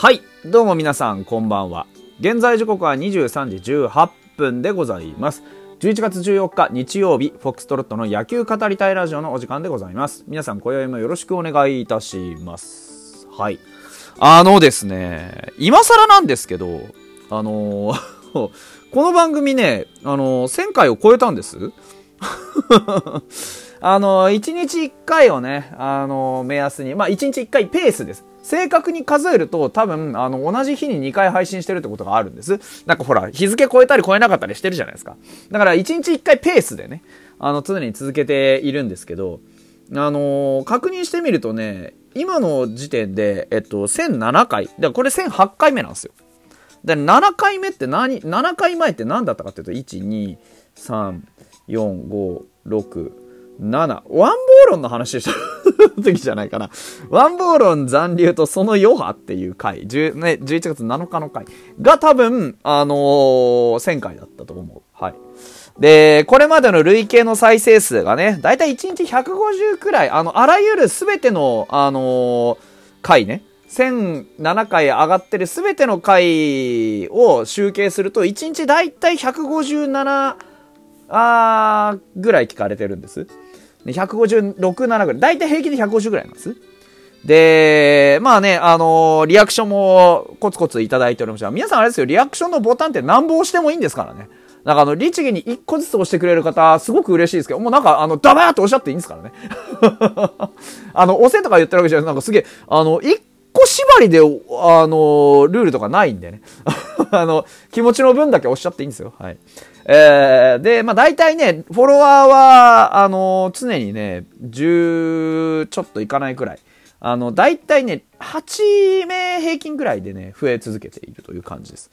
はい。どうも皆さん、こんばんは。現在時刻は23時18分でございます。11月14日日曜日、フォックストロットの野球語りたいラジオのお時間でございます。皆さん、今宵もよろしくお願いいたします。はい。あのですね、今更なんですけど、あのー この番組ね、あのー1000回を超えたんです。あの、1日1回をね、あの、目安に、まあ、1日1回ペースです。正確に数えると多分、あの、同じ日に2回配信してるってことがあるんです。なんかほら、日付超えたり超えなかったりしてるじゃないですか。だから、1日1回ペースでね、あの、常に続けているんですけど、あの確認してみるとね、今の時点で、えっと、1007回。だからこれ1008回目なんですよ。で、7回目って何、7回前って何だったかっていうと、1、2、3、4、5、6、7。ワンボーロンの話した 時じゃないかな。ワンボーロン残留とその余波っていう回、10ね、11月7日の回が多分、あのー1000回だったと思う。はい。で、これまでの累計の再生数がね、だいたい1日150くらい、あの、あらゆるすべての、あのー回ね、1007回上がってるすべての回を集計すると、1日だいたい157、あーぐらい聞かれてるんです。で156、7ぐらい。だいたい平均で150ぐらいなんです。で、まあね、あのーリアクションもコツコツいただいておりました。皆さんあれですよ、リアクションのボタンって何本押してもいいんですからね。なんかあの、律儀に1個ずつ押してくれる方、すごく嬉しいですけど、もうなんかあの、ダバーって押しちゃっていいんですからね。あの、押せとか言ってるわけじゃない。なんかすげえ、あの、1個縛りで、あの、ルールとかないんでね。あの、気持ちの分だけ押しゃっていいんですよ。はい。えー、で、まあ大体ね、フォロワーは、あの、常にね、10ちょっといかないくらい。あの、大体ね、8名平均ぐらいでね、増え続けているという感じです。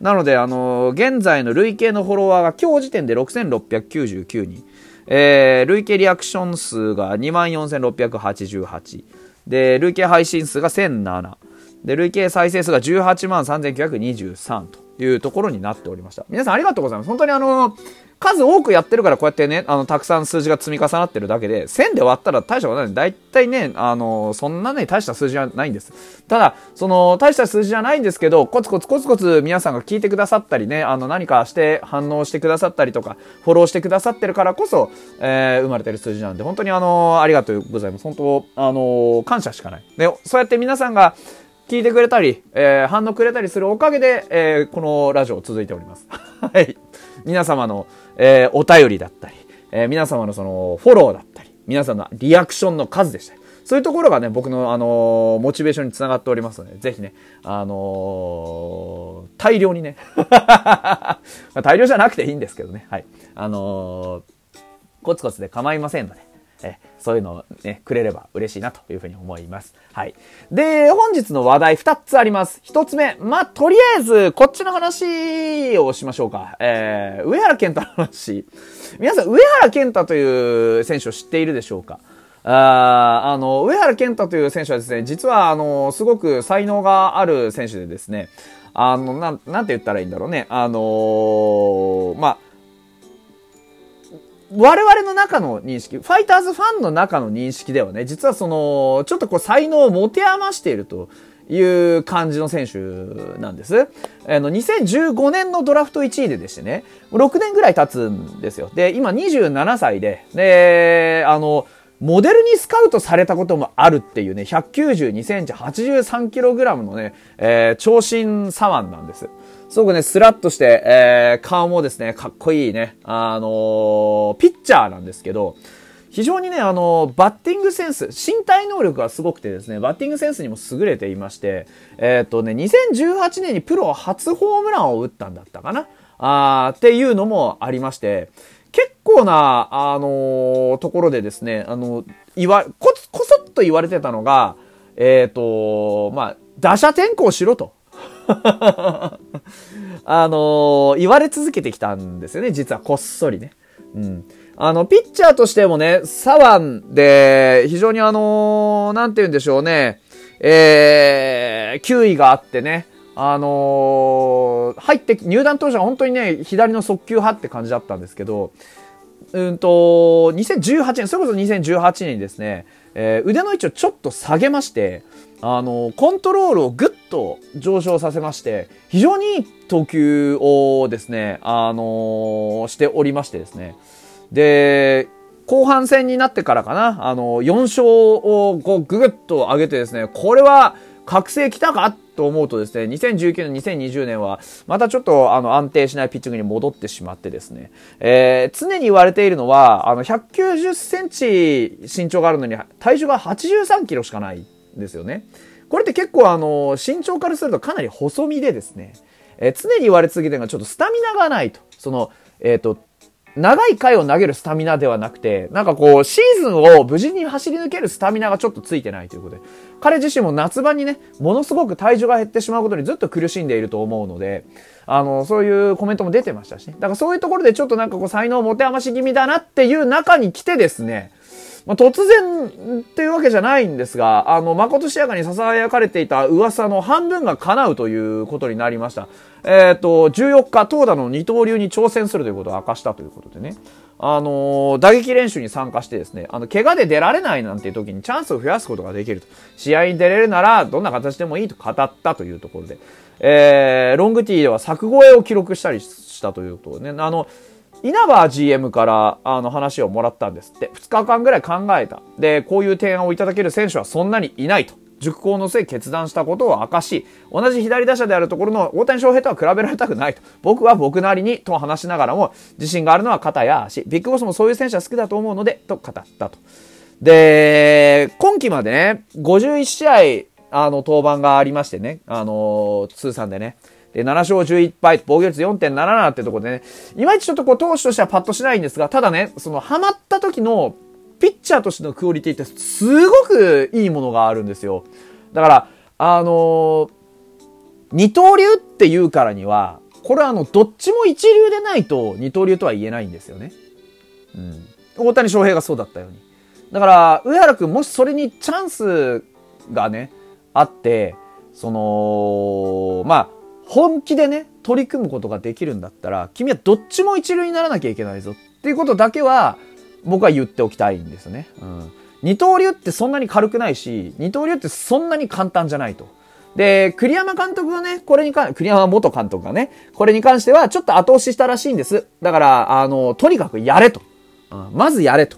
なので、あの、現在の累計のフォロワーが今日時点で6699人。えー、累計リアクション数が24,688。で、累計配信数が1007。で、累計再生数が18万3923というところになっておりました。皆さんありがとうございます。本当にあの、数多くやってるからこうやってね、あの、たくさん数字が積み重なってるだけで、1000で割ったら大したことない。だいたいね、あの、そんなね、大した数字じゃないんです。ただ、その、大した数字じゃないんですけど、コツコツコツコツ皆さんが聞いてくださったりね、あの、何かして反応してくださったりとか、フォローしてくださってるからこそ、えー生まれてる数字なんで、本当にあの、ありがとうございます。本当、あの、感謝しかない。で、そうやって皆さんが、聞いてくれたり、えー反応くれたりするおかげで、えーこのラジオ続いております。はい。皆様の、えーお便りだったり、えー皆様のそのフォローだったり、皆さんのリアクションの数でしたり、そういうところがね、僕の、あのモチベーションにつながっておりますので、ぜひね、あの大量にね、まあ大量じゃなくていいんですけどね、はい。あのコツコツで構いませんので、えそういうのをね、くれれば嬉しいなというふうに思います。はい。で、本日の話題2つあります。1つ目、まあ、とりあえず、こっちの話をしましょうか。えー、上原健太の話。皆さん、上原健太という選手を知っているでしょうか？ああの、上原健太という選手はですね、実は、あの、すごく才能がある選手でですね、あの、なん、なんて言ったらいいんだろうね。あのーまあ、我々の中の認識、ファイターズファンの中の認識ではね、実はその、ちょっとこう才能を持て余しているという感じの選手なんです。あの、2015年のドラフト1位ででしてね、6年ぐらい経つんですよ。で、今27歳で、で、あの、モデルにスカウトされたこともあるっていうね、192センチ、83キログラムのね、えー長身左腕なんです。すごくね、スラッとして、えー顔もですね、かっこいいね、あのーピッチャーなんですけど、非常にね、あのバッティングセンス、身体能力がすごくてですね、バッティングセンスにも優れていまして、えーっとね、2018年にプロ初ホームランを打ったんだったかなあーっていうのもありまして、結構な、あのーところでですね、あの、言わ、こ、こそっと言われてたのが、えっ、と、まあ、打者転向しろと。あのー言われ続けてきたんですよね、実はこっそりね。うん。あの、ピッチャーとしてもね、左腕で、非常にあのーなんて言うんでしょうね、えー、球威があってね、あのー入って、入団当初は本当にね、左の速球派って感じだったんですけど、うんと、2018年、それこそ2018年にですね、えー、腕の位置をちょっと下げまして、あの、コントロールをぐっと上昇させまして、非常にいい投球をですね、あのー、しておりましてですね。で、後半戦になってからかな、あの、4勝をこうぐぐっと上げてですね、これは覚醒きたか？と思うとですね、2019年、2020年は、またちょっとあの安定しないピッチングに戻ってしまってですね、えー、常に言われているのは、あの、190センチ身長があるのに、体重が83キロしかないんですよね。これって結構あの、身長からするとかなり細身でですね、えー、常に言われ続けてるのがちょっとスタミナがないと。その、えっ、ー、と、長い回を投げるスタミナではなくて、なんかこう、シーズンを無事に走り抜けるスタミナがちょっとついてないということで、彼自身も夏場にね、ものすごく体重が減ってしまうことにずっと苦しんでいると思うので、あの、そういうコメントも出てましたしね。だからそういうところでちょっとなんかこう、才能を持て余し気味だなっていう中に来てですね、まあ、突然っていうわけじゃないんですが、あの、誠しやかに囁かれていた噂の半分が叶うということになりました。えっ、ー、と、14日、投打の二刀流に挑戦するということを明かしたということでね。あのー、打撃練習に参加してですね、あの、怪我で出られないなんていう時にチャンスを増やすことができると。試合に出れるなら、どんな形でもいいと語ったというところで、えー、ロングティーでは作越えを記録したりしたということでね、あの、稲葉 GM からあの話をもらったんですって。2日間ぐらい考えた。で、こういう提案をいただける選手はそんなにいないと。熟考の末決断したことを明かし、同じ左打者であるところの大谷翔平とは比べられたくないと。僕は僕なりにと話しながらも、自信があるのは肩や足。ビッグボスもそういう選手は好きだと思うので、と語ったと。で、今季までね、51試合、あの、登板がありましてね、あの通算でね。で、7勝11敗、防御率4.77ってとこでね、いまいちちょっとこう、投手としてはパッとしないんですが、ただね、その、ハマった時の、ピッチャーとしてのクオリティってすごくいいものがあるんですよ。だから、あのー、二刀流って言うからには、これはあの、どっちも一流でないと二刀流とは言えないんですよね。うん。大谷翔平がそうだったように。だから、上原くんもしそれにチャンスがね、あって、その、まあ、本気でね、取り組むことができるんだったら、君はどっちも一流にならなきゃいけないぞっていうことだけは、僕は言っておきたいんですね。うん。二刀流ってそんなに軽くないし、二刀流ってそんなに簡単じゃないと。で、栗山監督がね、これに関、栗山元監督がね、これに関してはちょっと後押ししたらしいんです。だから、あの、とにかくやれと。うん、まずやれと。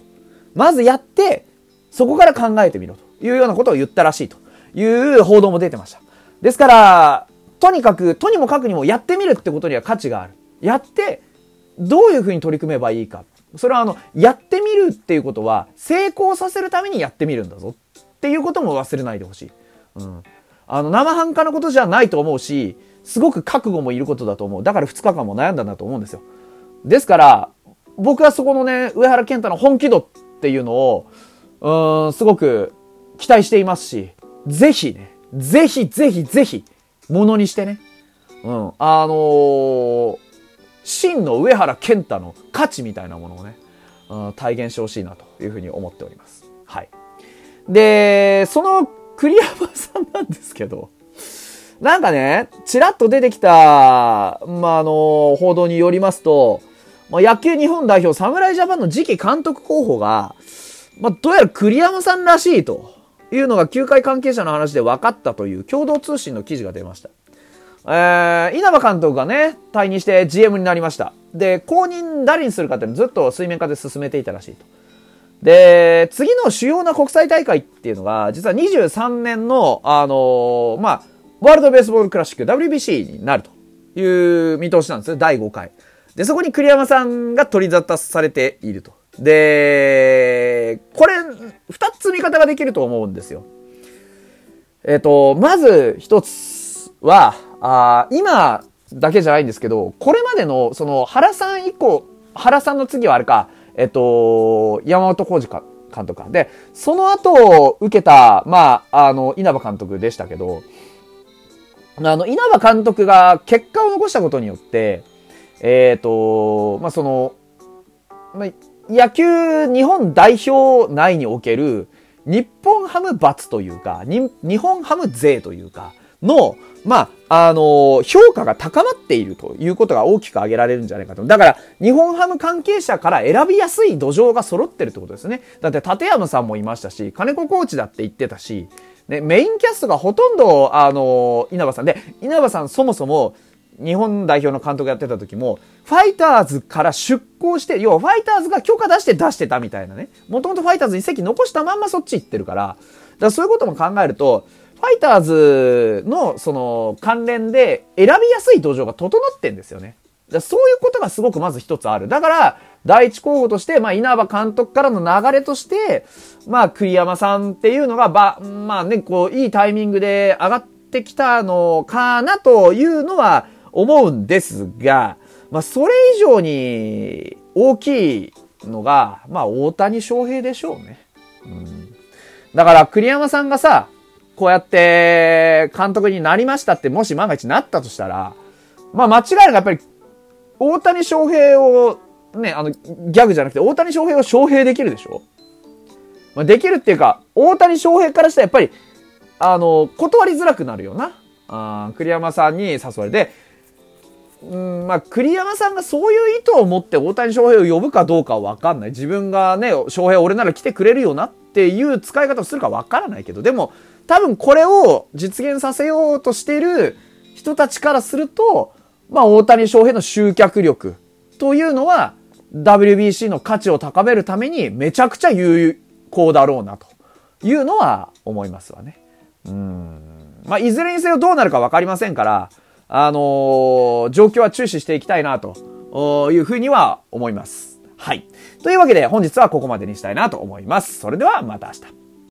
まずやって、そこから考えてみろというようなことを言ったらしいという報道も出てました。ですから、とにかく、とにもかくにもやってみるってことには価値がある。やって、どういうふうに取り組めばいいか。それはあの、やってみるっていうことは、成功させるためにやってみるんだぞ。っていうことも忘れないでほしい。うん。あの、生半可なことじゃないと思うし、すごく覚悟もいることだと思う。だから2日間も悩んだんだと思うんですよ。ですから、僕はそこのね、上原健太の本気度っていうのを、うん、すごく期待していますし、ぜひね、ぜひぜひぜひ、ものにしてね。うん。あのー、真の上原健太の価値みたいなものをね、うん、体現してほしいなというふうに思っております。はい。で、その栗山さんなんですけど、なんかね、ちらっと出てきた、まあ、あの、報道によりますと、まあ、野球日本代表侍ジャパンの次期監督候補が、まあ、どうやら栗山さんらしいと。いうのが球界関係者の話で分かったという共同通信の記事が出ました。えー、稲葉監督がね、退任して GM になりました。で、後任誰にするかっていうのをずっと水面下で進めていたらしいと。で、次の主要な国際大会っていうのが、実は23年の、あのー、まあ、ワールドベースボールクラシック WBC になるという見通しなんですね、第5回。で、そこに栗山さんが取り沙汰されていると。で、これ、二つ見方ができると思うんですよ。えっ、ー、と、まず一つは、あ今だけじゃないんですけど、これまでの、その、原さん以降、原さんの次はあれか、えっ、ー、と、山本浩二か監督か。で、その後受けた、まあ、あの、稲葉監督でしたけど、あの、稲葉監督が結果を残したことによって、えっ、ー、と、まあ、その、まあ、野球日本代表内における日本ハム罰というか、日本ハム税というか、の、まあ、あのー、評価が高まっているということが大きく挙げられるんじゃないかと。だから、日本ハム関係者から選びやすい土壌が揃ってるってことですね。だって、立山さんもいましたし、金子コーチだって言ってたし、ね、メインキャストがほとんど、あのー、稲葉さんで、稲葉さんそもそも、日本代表の監督やってた時も、ファイターズから出向して、要はファイターズが許可出して出してたみたいなね。もともとファイターズに席残したまんまそっち行ってるから、だからそういうことも考えると、ファイターズのその関連で選びやすい土壌が整ってんですよね。だそういうことがすごくまず一つある。だから、第一候補として、まあ、稲葉監督からの流れとして、まあ、栗山さんっていうのが、ば、まあね、こう、いいタイミングで上がってきたのかなというのは思うんですが、まあ、それ以上に大きいのが、まあ、大谷翔平でしょうね。うん。だから、栗山さんがさ、こうやって監督になりましたってもし万が一なったとしたら、まあ間違いなくやっぱり大谷翔平をね、あの、ギャグじゃなくて大谷翔平を翔平できるでしょ？まあ、できるっていうか、大谷翔平からしたらやっぱり、あの、断りづらくなるよな。あ栗山さんに誘われて、うん、まあ、栗山さんがそういう意図を持って大谷翔平を呼ぶかどうかはわかんない。自分がね、翔平俺なら来てくれるよなっていう使い方をするかわからないけど、でも、多分これを実現させようとしている人たちからすると、まあ大谷翔平の集客力というのは WBC の価値を高めるためにめちゃくちゃ有効だろうなというのは思いますわね。うん。まあいずれにせよどうなるかわかりませんから、あのー、状況は注視していきたいなというふうには思います。はい。というわけで本日はここまでにしたいなと思います。それではまた明日。